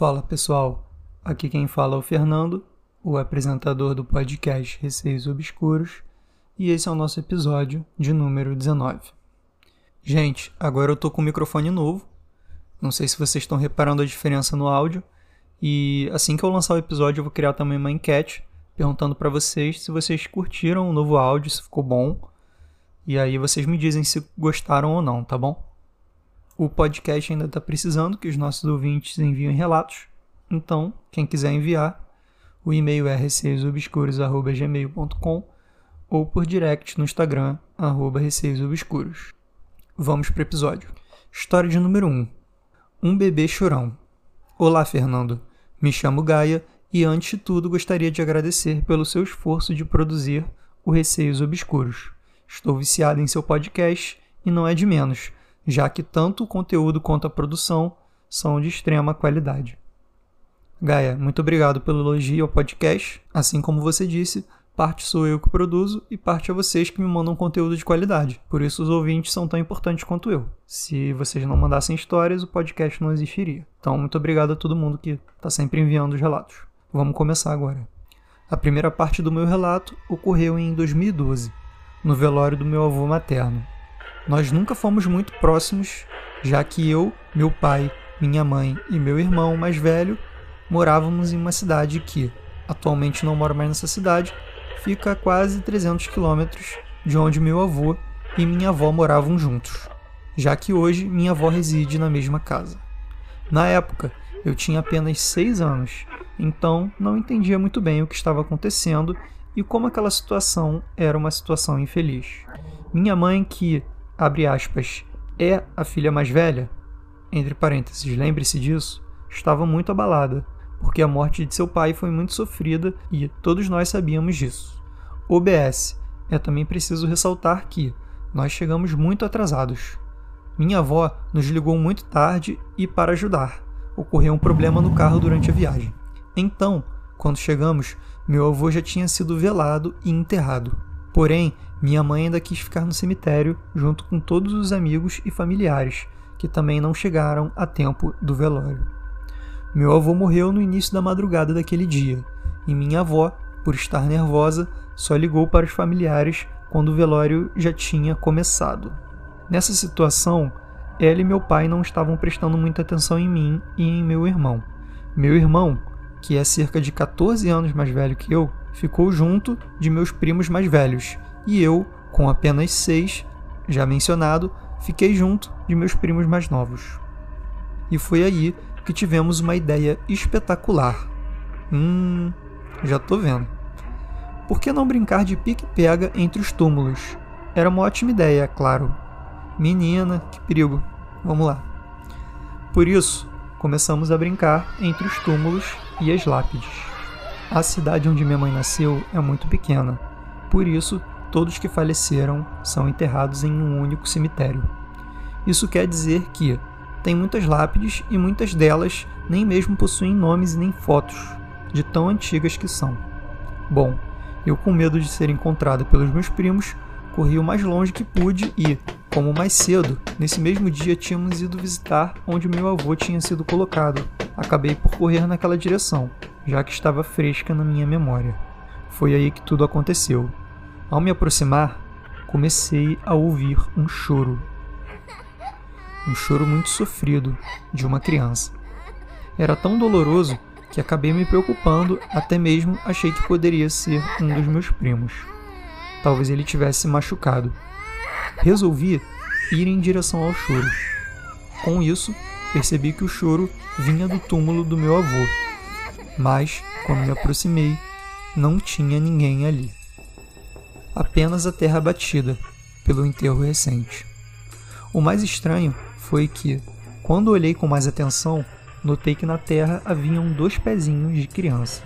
Fala pessoal, aqui quem fala é o Fernando, o apresentador do podcast Receios Obscuros, e esse é o nosso episódio de número 19. Gente, agora eu tô com um microfone novo, não sei se vocês estão reparando a diferença no áudio, e assim que eu lançar o episódio eu vou criar também uma enquete perguntando para vocês se vocês curtiram o novo áudio, se ficou bom, e aí vocês me dizem se gostaram ou não, tá bom? O podcast ainda está precisando que os nossos ouvintes enviem relatos, então, quem quiser enviar, o e-mail é receiosobscuros.gmail.com ou por direct no Instagram, arroba receiosobscuros. Vamos para o episódio. História de número 1. Um bebê chorão. Olá, Fernando. Me chamo Gaia e, antes de tudo, gostaria de agradecer pelo seu esforço de produzir o Receios Obscuros. Estou viciado em seu podcast e não é de menos já que tanto o conteúdo quanto a produção são de extrema qualidade. Gaia, muito obrigado pelo elogio ao podcast. Assim como você disse, parte sou eu que produzo e parte é vocês que me mandam conteúdo de qualidade. Por isso os ouvintes são tão importantes quanto eu. Se vocês não mandassem histórias, o podcast não existiria. Então, muito obrigado a todo mundo que está sempre enviando os relatos. Vamos começar agora. A primeira parte do meu relato ocorreu em 2012, no velório do meu avô materno, nós nunca fomos muito próximos, já que eu, meu pai, minha mãe e meu irmão mais velho morávamos em uma cidade que, atualmente não moro mais nessa cidade, fica a quase 300 quilômetros de onde meu avô e minha avó moravam juntos, já que hoje minha avó reside na mesma casa. Na época, eu tinha apenas 6 anos, então não entendia muito bem o que estava acontecendo e como aquela situação era uma situação infeliz. Minha mãe, que abre aspas, é a filha mais velha, entre parênteses, lembre-se disso, estava muito abalada, porque a morte de seu pai foi muito sofrida e todos nós sabíamos disso. OBS, é também preciso ressaltar que nós chegamos muito atrasados. Minha avó nos ligou muito tarde e para ajudar. Ocorreu um problema no carro durante a viagem. Então, quando chegamos, meu avô já tinha sido velado e enterrado. Porém, minha mãe ainda quis ficar no cemitério junto com todos os amigos e familiares, que também não chegaram a tempo do velório. Meu avô morreu no início da madrugada daquele dia, e minha avó, por estar nervosa, só ligou para os familiares quando o velório já tinha começado. Nessa situação, ela e meu pai não estavam prestando muita atenção em mim e em meu irmão. Meu irmão, que é cerca de 14 anos mais velho que eu, ficou junto de meus primos mais velhos, e eu, com apenas seis, já mencionado, fiquei junto de meus primos mais novos. E foi aí que tivemos uma ideia espetacular. Hum, já tô vendo. Por que não brincar de pique-pega entre os túmulos? Era uma ótima ideia, claro. Menina, que perigo. Vamos lá. Por isso, começamos a brincar entre os túmulos e as lápides. A cidade onde minha mãe nasceu é muito pequena, por isso, todos que faleceram são enterrados em um único cemitério. Isso quer dizer que tem muitas lápides e muitas delas nem mesmo possuem nomes nem fotos, de tão antigas que são. Bom, eu, com medo de ser encontrada pelos meus primos, corri o mais longe que pude e, como mais cedo, nesse mesmo dia tínhamos ido visitar onde meu avô tinha sido colocado, acabei por correr naquela direção, já que estava fresca na minha memória. Foi aí que tudo aconteceu. Ao me aproximar, comecei a ouvir um choro. Um choro muito sofrido de uma criança. Era tão doloroso que acabei me preocupando, até mesmo achei que poderia ser um dos meus primos. Talvez ele tivesse machucado. Resolvi ir em direção ao choro. Com isso, percebi que o choro vinha do túmulo do meu avô. Mas, quando me aproximei, não tinha ninguém ali. Apenas a terra batida pelo enterro recente. O mais estranho foi que, quando olhei com mais atenção, notei que na terra haviam dois pezinhos de criança.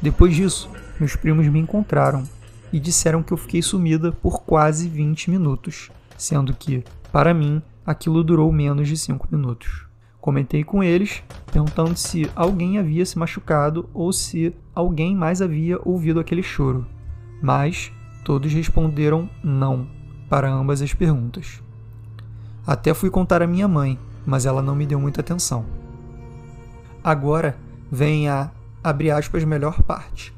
Depois disso, meus primos me encontraram e disseram que eu fiquei sumida por quase 20 minutos, sendo que, para mim, aquilo durou menos de 5 minutos. Comentei com eles, perguntando se alguém havia se machucado ou se alguém mais havia ouvido aquele choro, mas todos responderam não para ambas as perguntas. Até fui contar à minha mãe, mas ela não me deu muita atenção. Agora vem a, aspas, melhor parte.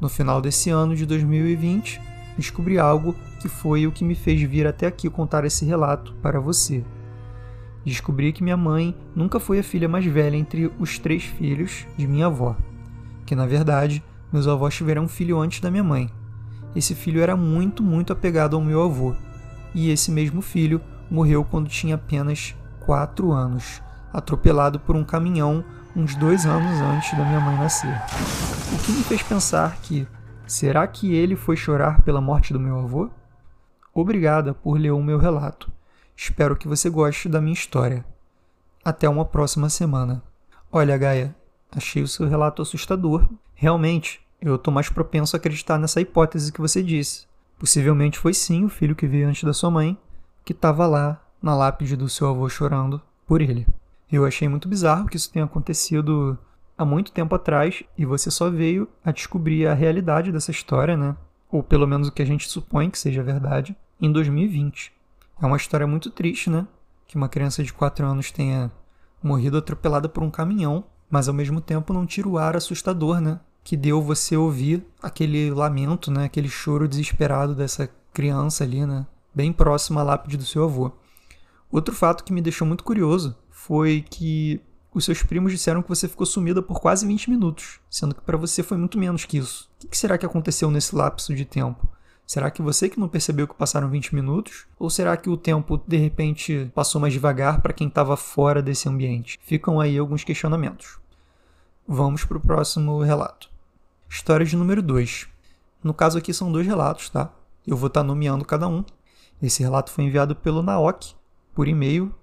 No final desse ano de 2020, descobri algo que foi o que me fez vir até aqui contar esse relato para você. Descobri que minha mãe nunca foi a filha mais velha entre os três filhos de minha avó, que na verdade meus avós tiveram um filho antes da minha mãe. Esse filho era muito, muito apegado ao meu avô, e esse mesmo filho morreu quando tinha apenas 4 anos, atropelado por um caminhão uns dois anos antes da minha mãe nascer. O que me fez pensar que será que ele foi chorar pela morte do meu avô? Obrigada por ler o meu relato. Espero que você goste da minha história. Até uma próxima semana. Olha, Gaia, achei o seu relato assustador. Realmente, eu estou mais propenso a acreditar nessa hipótese que você disse. Possivelmente foi sim o filho que veio antes da sua mãe, que estava lá na lápide do seu avô chorando por ele. Eu achei muito bizarro que isso tenha acontecido há muito tempo atrás e você só veio a descobrir a realidade dessa história, né? Ou pelo menos o que a gente supõe que seja verdade, em 2020. É uma história muito triste, né? Que uma criança de 4 anos tenha morrido atropelada por um caminhão, mas ao mesmo tempo não tira o ar assustador, né? Que deu você ouvir aquele lamento, né? Aquele choro desesperado dessa criança ali, né? Bem próximo à lápide do seu avô. Outro fato que me deixou muito curioso foi que os seus primos disseram que você ficou sumida por quase 20 minutos, sendo que para você foi muito menos que isso. O que será que aconteceu nesse lapso de tempo? Será que você que não percebeu que passaram 20 minutos? Ou será que o tempo de repente passou mais devagar para quem estava fora desse ambiente? Ficam aí alguns questionamentos. Vamos para o próximo relato. História de número 2. No caso aqui são dois relatos, tá? Eu vou estar tá nomeando cada um. Esse relato foi enviado pelo Naok por e-mail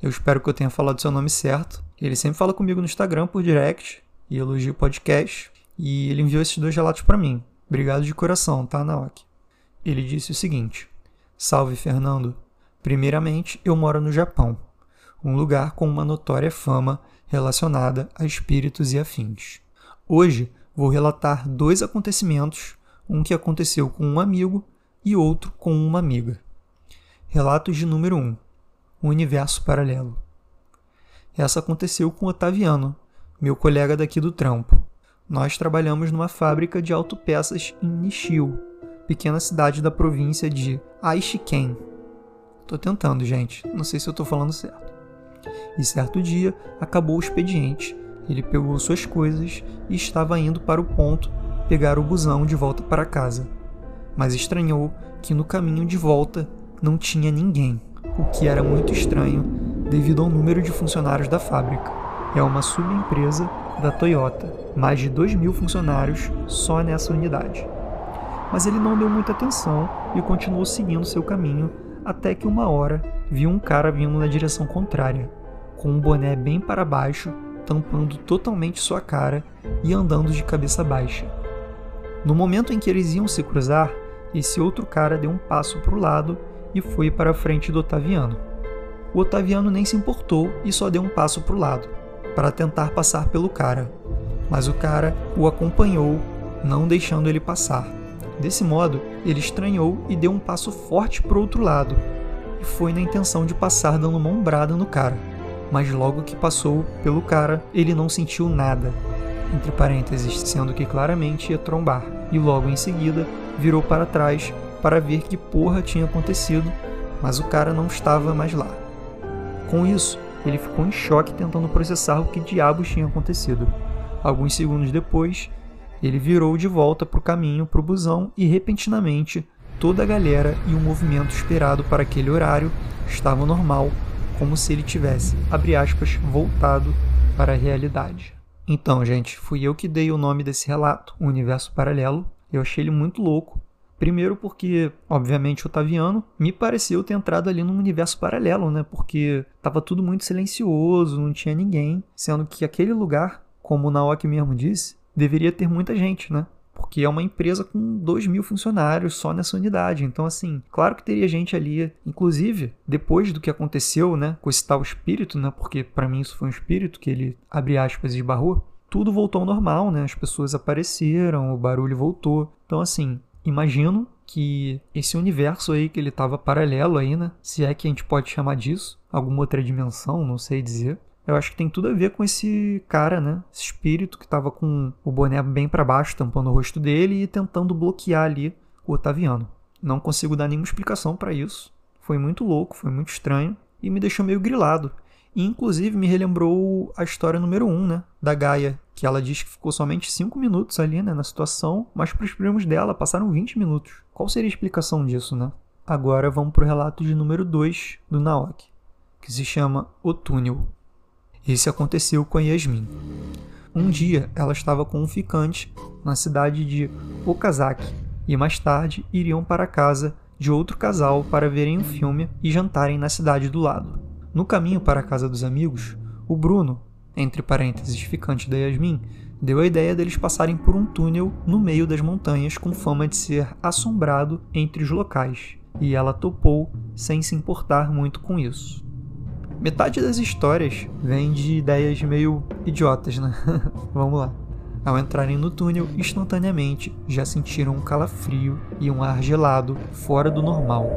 eu espero que eu tenha falado seu nome certo. Ele sempre fala comigo no Instagram por direct e elogia o podcast. E ele enviou esses dois relatos para mim. Obrigado de coração, tá, Naoki? Ele disse o seguinte: Salve, Fernando. Primeiramente, eu moro no Japão, um lugar com uma notória fama relacionada a espíritos e afins. Hoje vou relatar dois acontecimentos, um que aconteceu com um amigo e outro com uma amiga. Relatos de número 1 um universo paralelo. Essa aconteceu com Otaviano, meu colega daqui do trampo. Nós trabalhamos numa fábrica de autopeças em Nishio, pequena cidade da província de Aishiken. Tô tentando, gente, não sei se eu tô falando certo. E certo dia acabou o expediente. Ele pegou suas coisas e estava indo para o ponto pegar o busão de volta para casa. Mas estranhou que no caminho de volta não tinha ninguém o que era muito estranho devido ao número de funcionários da fábrica. É uma subempresa da Toyota, mais de 2 mil funcionários só nessa unidade. Mas ele não deu muita atenção e continuou seguindo seu caminho até que uma hora viu um cara vindo na direção contrária, com um boné bem para baixo, tampando totalmente sua cara e andando de cabeça baixa. No momento em que eles iam se cruzar, esse outro cara deu um passo para o lado e foi para a frente do Otaviano. O Otaviano nem se importou e só deu um passo para o lado, para tentar passar pelo cara, mas o cara o acompanhou, não deixando ele passar. Desse modo, ele estranhou e deu um passo forte para o outro lado, e foi na intenção de passar dando uma ombrada no cara. Mas logo que passou pelo cara, ele não sentiu nada, entre parênteses, sendo que claramente ia trombar, e logo em seguida virou para trás para ver que porra tinha acontecido, mas o cara não estava mais lá. Com isso, ele ficou em choque tentando processar o que diabos tinha acontecido. Alguns segundos depois, ele virou de volta para o caminho para o busão e repentinamente toda a galera e o movimento esperado para aquele horário estava normal, como se ele tivesse, abre aspas, voltado para a realidade. Então, gente, fui eu que dei o nome desse relato, o Universo Paralelo. Eu achei ele muito louco, Primeiro porque, obviamente, Otaviano me pareceu ter entrado ali num universo paralelo, né? Porque tava tudo muito silencioso, não tinha ninguém, sendo que aquele lugar, como o Naoki mesmo disse, deveria ter muita gente, né? Porque é uma empresa com 2 mil funcionários só nessa unidade. Então, assim, claro que teria gente ali. Inclusive, depois do que aconteceu, né, com esse tal espírito, né, porque para mim isso foi um espírito que ele, abre aspas, esbarrou, tudo voltou ao normal, né? As pessoas apareceram, o barulho voltou. Então, assim, imagino que esse universo aí que ele estava paralelo aí, né? Se é que a gente pode chamar disso, alguma outra dimensão, não sei dizer. Eu acho que tem tudo a ver com esse cara, né? Esse espírito que estava com o boné bem para baixo, tampando o rosto dele e tentando bloquear ali o Otaviano. Não consigo dar nenhuma explicação para isso. Foi muito louco, foi muito estranho e me deixou meio grilado. E, inclusive me relembrou a história número 1, um, né? Da Gaia, que ela diz que ficou somente 5 minutos ali, né? Na situação, mas para os primos dela passaram 20 minutos. Qual seria a explicação disso, né? Agora vamos para o relato de número 2 do Naoki, que se chama O Túnel. Esse aconteceu com Yasmin. Um dia ela estava com um ficante na cidade de Okazaki e mais tarde iriam para a casa de outro casal para verem um filme e jantarem na cidade do lado. No caminho para a casa dos amigos, o Bruno, entre parênteses ficante da Yasmin, deu a ideia deles passarem por um túnel no meio das montanhas com fama de ser assombrado entre os locais, e ela topou sem se importar muito com isso. Metade das histórias vem de ideias meio idiotas, né? Vamos lá. Ao entrarem no túnel, instantaneamente já sentiram um calafrio e um ar gelado fora do normal,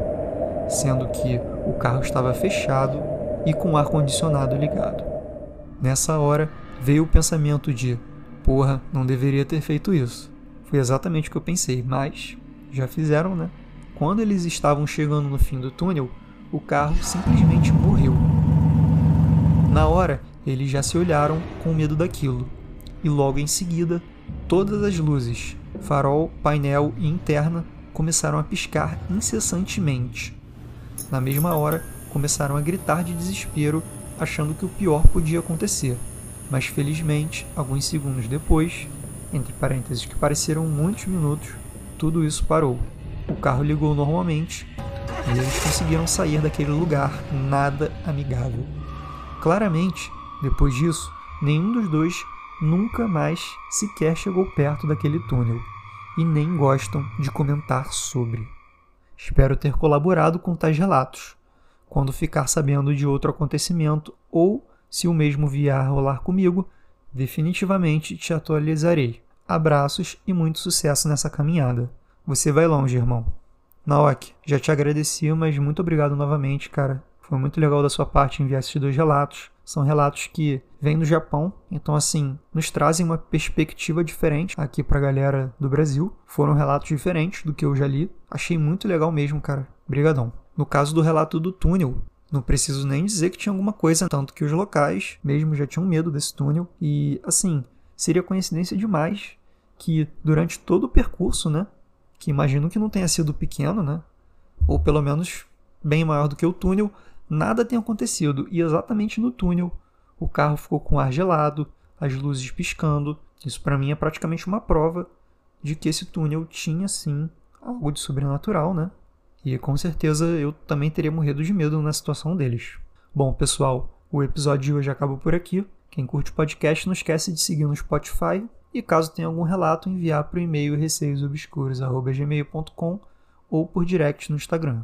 sendo que o carro estava fechado e com o ar-condicionado ligado. Nessa hora veio o pensamento de: porra, não deveria ter feito isso. Foi exatamente o que eu pensei, mas já fizeram, né? Quando eles estavam chegando no fim do túnel, o carro simplesmente morreu. Na hora, eles já se olharam com medo daquilo e logo em seguida, todas as luzes, farol, painel e interna começaram a piscar incessantemente. Na mesma hora, começaram a gritar de desespero, achando que o pior podia acontecer. Mas felizmente, alguns segundos depois, entre parênteses que pareceram muitos minutos, tudo isso parou. O carro ligou normalmente e eles conseguiram sair daquele lugar nada amigável. Claramente, depois disso, nenhum dos dois nunca mais sequer chegou perto daquele túnel e nem gostam de comentar sobre. Espero ter colaborado com tais relatos. Quando ficar sabendo de outro acontecimento ou se o mesmo vier a rolar comigo, definitivamente te atualizarei. Abraços e muito sucesso nessa caminhada. Você vai longe, irmão. Naoki, já te agradeci, mas muito obrigado novamente, cara. Foi muito legal da sua parte enviar esses dois relatos. São relatos que vêm do Japão, então assim, nos trazem uma perspectiva diferente aqui pra galera do Brasil. Foram relatos diferentes do que eu já li. Achei muito legal mesmo, cara. Brigadão. No caso do relato do túnel, não preciso nem dizer que tinha alguma coisa, tanto que os locais mesmo já tinham medo desse túnel. E assim, seria coincidência demais que durante todo o percurso, né? Que imagino que não tenha sido pequeno, né? Ou pelo menos bem maior do que o túnel, nada tem acontecido e exatamente no túnel o carro ficou com ar gelado, as luzes piscando. Isso para mim é praticamente uma prova de que esse túnel tinha sim algo de sobrenatural, né? E com certeza eu também teria morrido de medo na situação deles. Bom, pessoal, o episódio de hoje acaba por aqui. Quem curte o podcast não esquece de seguir no Spotify e caso tenha algum relato, enviar para o e-mail receiosobscuros.gmail.com ou por direct no Instagram.